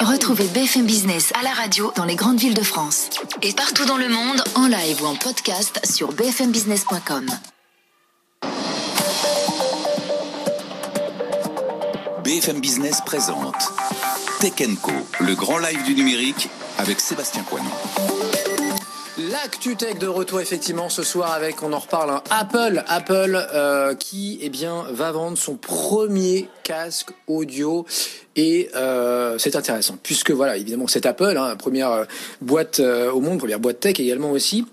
Retrouvez BFM Business à la radio dans les grandes villes de France et partout dans le monde en live ou en podcast sur bfmbusiness.com. BFM Business présente Tech Co, le grand live du numérique avec Sébastien Coinon. L'actu tech de retour effectivement ce soir avec, on en reparle, Apple, Apple euh, qui eh bien va vendre son premier casque audio et euh, c'est intéressant puisque voilà évidemment c'est Apple, hein, première euh, boîte au monde, première boîte tech également aussi.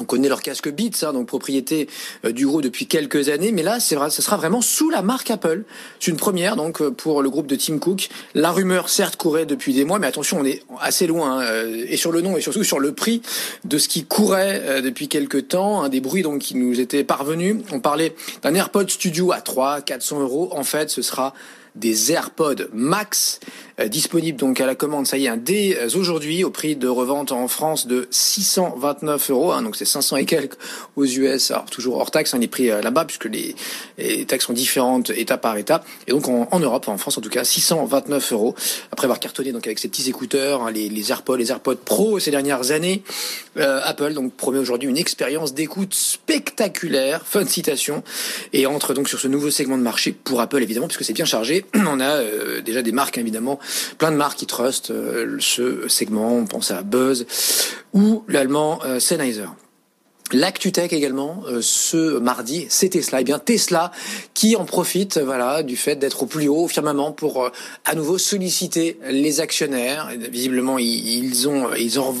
On connaît leur casque Beats, hein, donc propriété euh, du groupe depuis quelques années, mais là, c'est ce sera vraiment sous la marque Apple. C'est une première, donc euh, pour le groupe de Tim Cook. La rumeur, certes, courait depuis des mois, mais attention, on est assez loin, hein, euh, et sur le nom et surtout sur le prix de ce qui courait euh, depuis quelques temps, un des bruits donc qui nous étaient parvenus. On parlait d'un AirPod Studio à 3, 400 euros. En fait, ce sera des AirPods Max euh, disponibles donc à la commande. Ça y est, hein, dès euh, aujourd'hui au prix de revente en France de 629 euros. Hein, donc c'est 500 et quelques aux US. Alors toujours hors taxe, hein, les prix euh, là-bas puisque les, les taxes sont différentes état par état. Et donc en, en Europe, en France en tout cas, 629 euros. Après avoir cartonné donc avec ces petits écouteurs, hein, les, les AirPods, les AirPods Pro ces dernières années, euh, Apple donc promet aujourd'hui une expérience d'écoute spectaculaire. Fin de citation. Et entre donc sur ce nouveau segment de marché pour Apple évidemment puisque c'est bien chargé. On a euh, déjà des marques évidemment, plein de marques qui trustent euh, ce segment. On pense à Buzz ou l'allemand euh, Sennheiser. L'ActuTech également, euh, ce mardi, c'est Tesla. Et bien Tesla qui en profite voilà, du fait d'être au plus haut au firmament pour à nouveau solliciter les actionnaires. Visiblement, ils, ils ont ils en,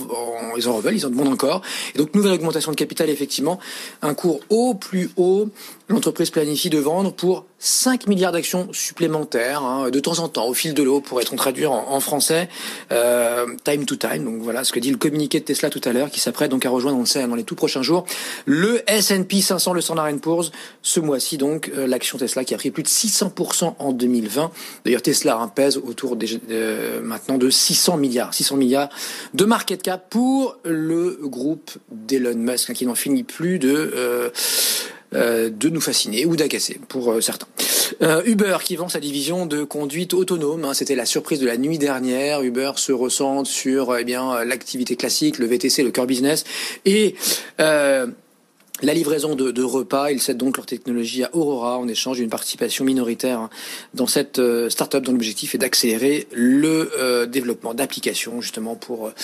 ils en veulent, ils en demandent encore. Et donc, nouvelle augmentation de capital, effectivement. Un cours au plus haut. L'entreprise planifie de vendre pour 5 milliards d'actions supplémentaires, hein, de temps en temps, au fil de l'eau, pour être traduit en, en français, euh, time to time. Donc voilà ce que dit le communiqué de Tesla tout à l'heure, qui s'apprête donc à rejoindre, on le sait, dans les tout prochains jours, le S&P 500, le Standard Poor's. Ce mois-ci, donc, euh, l'action Tesla qui a pris plus de 600% en 2020. D'ailleurs, Tesla hein, pèse autour des, euh, maintenant de 600 milliards, 600 milliards de market cap pour le groupe d'Elon Musk, hein, qui n'en finit plus de euh, de nous fasciner ou d'agacer pour euh, certains. Euh, Uber qui vend sa division de conduite autonome, hein, c'était la surprise de la nuit dernière. Uber se ressent sur eh bien l'activité classique, le VTC, le core business et euh, la livraison de, de, repas, ils cèdent donc leur technologie à Aurora en échange d'une participation minoritaire dans cette euh, start-up dont l'objectif est d'accélérer le euh, développement d'applications justement pour euh,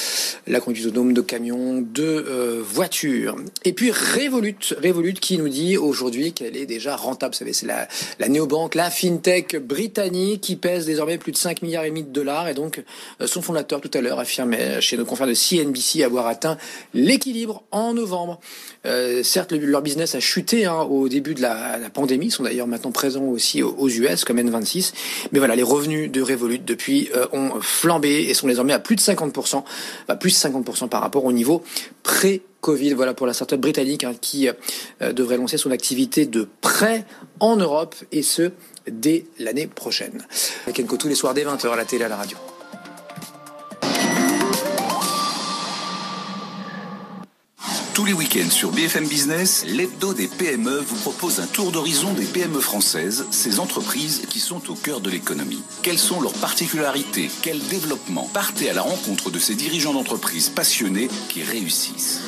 la conduite autonome de camions, de euh, voitures. Et puis Revolut, Revolut qui nous dit aujourd'hui qu'elle est déjà rentable. Vous savez, c'est la, la néobanque, la fintech britannique qui pèse désormais plus de 5 milliards et demi de dollars et donc euh, son fondateur tout à l'heure affirmait chez nos confrères de CNBC avoir atteint l'équilibre en novembre. Leur business a chuté hein, au début de la, pandémie. Ils sont d'ailleurs maintenant présents aussi aux, US comme N26. Mais voilà, les revenus de Revolut depuis euh, ont flambé et sont désormais à plus de 50%, bah, plus de 50% par rapport au niveau pré Covid. Voilà pour la startup britannique hein, qui euh, devrait lancer son activité de prêt en Europe et ce dès l'année prochaine. Kenko tous les soirs dès 20h à la télé à la radio. Tous les week-ends sur BFM Business, l'hebdo des PME vous propose un tour d'horizon des PME françaises, ces entreprises qui sont au cœur de l'économie. Quelles sont leurs particularités? Quel développement? Partez à la rencontre de ces dirigeants d'entreprises passionnés qui réussissent.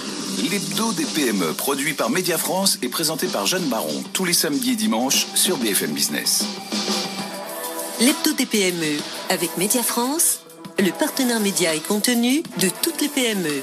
L'hebdo des PME, produit par Média France et présenté par Jeanne Baron, tous les samedis et dimanches sur BFM Business. L'hebdo des PME avec Média France, le partenaire média et contenu de toutes les PME.